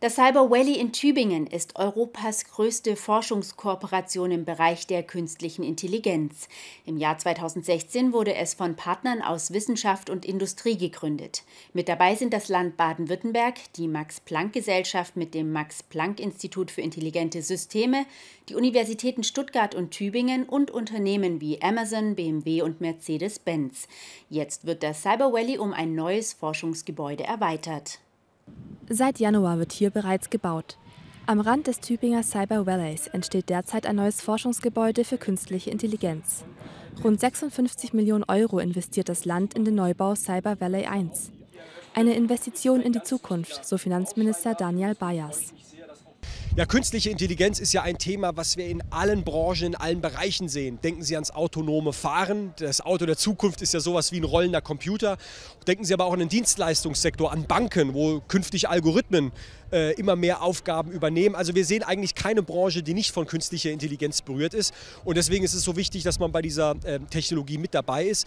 Das Cyber Valley in Tübingen ist Europas größte Forschungskooperation im Bereich der künstlichen Intelligenz. Im Jahr 2016 wurde es von Partnern aus Wissenschaft und Industrie gegründet. Mit dabei sind das Land Baden-Württemberg, die Max-Planck-Gesellschaft mit dem Max-Planck-Institut für intelligente Systeme, die Universitäten Stuttgart und Tübingen und Unternehmen wie Amazon, BMW und Mercedes-Benz. Jetzt wird das Cyber Valley um ein neues Forschungsgebäude erweitert. Seit Januar wird hier bereits gebaut. Am Rand des Tübinger Cyber Valleys entsteht derzeit ein neues Forschungsgebäude für künstliche Intelligenz. Rund 56 Millionen Euro investiert das Land in den Neubau Cyber Valley 1. Eine Investition in die Zukunft, so Finanzminister Daniel Bayers. Ja, künstliche Intelligenz ist ja ein Thema, was wir in allen Branchen, in allen Bereichen sehen. Denken Sie ans autonome Fahren. Das Auto der Zukunft ist ja sowas wie ein rollender Computer. Denken Sie aber auch an den Dienstleistungssektor, an Banken, wo künftig Algorithmen äh, immer mehr Aufgaben übernehmen. Also wir sehen eigentlich keine Branche, die nicht von künstlicher Intelligenz berührt ist. Und deswegen ist es so wichtig, dass man bei dieser äh, Technologie mit dabei ist.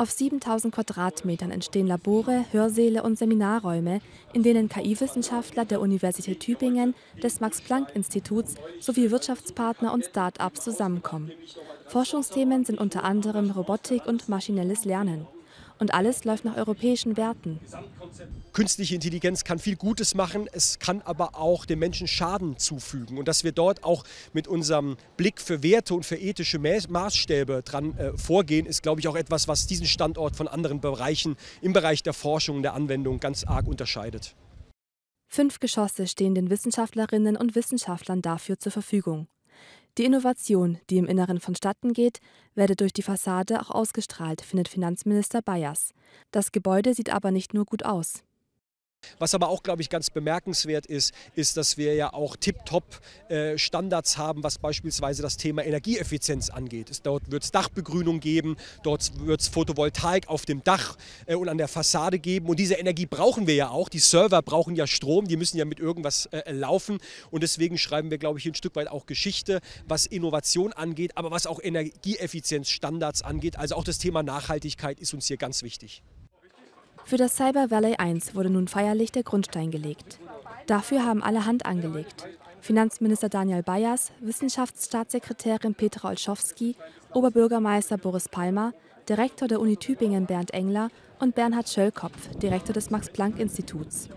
Auf 7000 Quadratmetern entstehen Labore, Hörsäle und Seminarräume, in denen KI-Wissenschaftler der Universität Tübingen, des Max-Planck-Instituts sowie Wirtschaftspartner und Start-ups zusammenkommen. Forschungsthemen sind unter anderem Robotik und maschinelles Lernen. Und alles läuft nach europäischen Werten. Künstliche Intelligenz kann viel Gutes machen, es kann aber auch den Menschen Schaden zufügen. Und dass wir dort auch mit unserem Blick für Werte und für ethische Maßstäbe dran äh, vorgehen, ist, glaube ich, auch etwas, was diesen Standort von anderen Bereichen im Bereich der Forschung und der Anwendung ganz arg unterscheidet. Fünf Geschosse stehen den Wissenschaftlerinnen und Wissenschaftlern dafür zur Verfügung. Die Innovation, die im Inneren vonstatten geht, werde durch die Fassade auch ausgestrahlt, findet Finanzminister Bayers. Das Gebäude sieht aber nicht nur gut aus. Was aber auch, glaube ich, ganz bemerkenswert ist, ist, dass wir ja auch Tip-Top-Standards haben, was beispielsweise das Thema Energieeffizienz angeht. Dort wird es Dachbegrünung geben, dort wird es Photovoltaik auf dem Dach äh, und an der Fassade geben. Und diese Energie brauchen wir ja auch. Die Server brauchen ja Strom, die müssen ja mit irgendwas äh, laufen. Und deswegen schreiben wir, glaube ich, ein Stück weit auch Geschichte, was Innovation angeht, aber was auch Energieeffizienzstandards angeht. Also auch das Thema Nachhaltigkeit ist uns hier ganz wichtig. Für das Cyber Valley 1 wurde nun feierlich der Grundstein gelegt. Dafür haben alle Hand angelegt. Finanzminister Daniel Bayers, Wissenschaftsstaatssekretärin Petra Olschowski, Oberbürgermeister Boris Palmer, Direktor der Uni Tübingen Bernd Engler und Bernhard Schöllkopf, Direktor des Max-Planck-Instituts.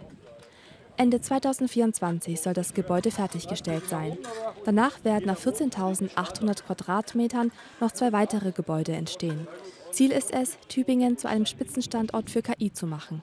Ende 2024 soll das Gebäude fertiggestellt sein. Danach werden auf 14.800 Quadratmetern noch zwei weitere Gebäude entstehen. Ziel ist es, Tübingen zu einem Spitzenstandort für KI zu machen.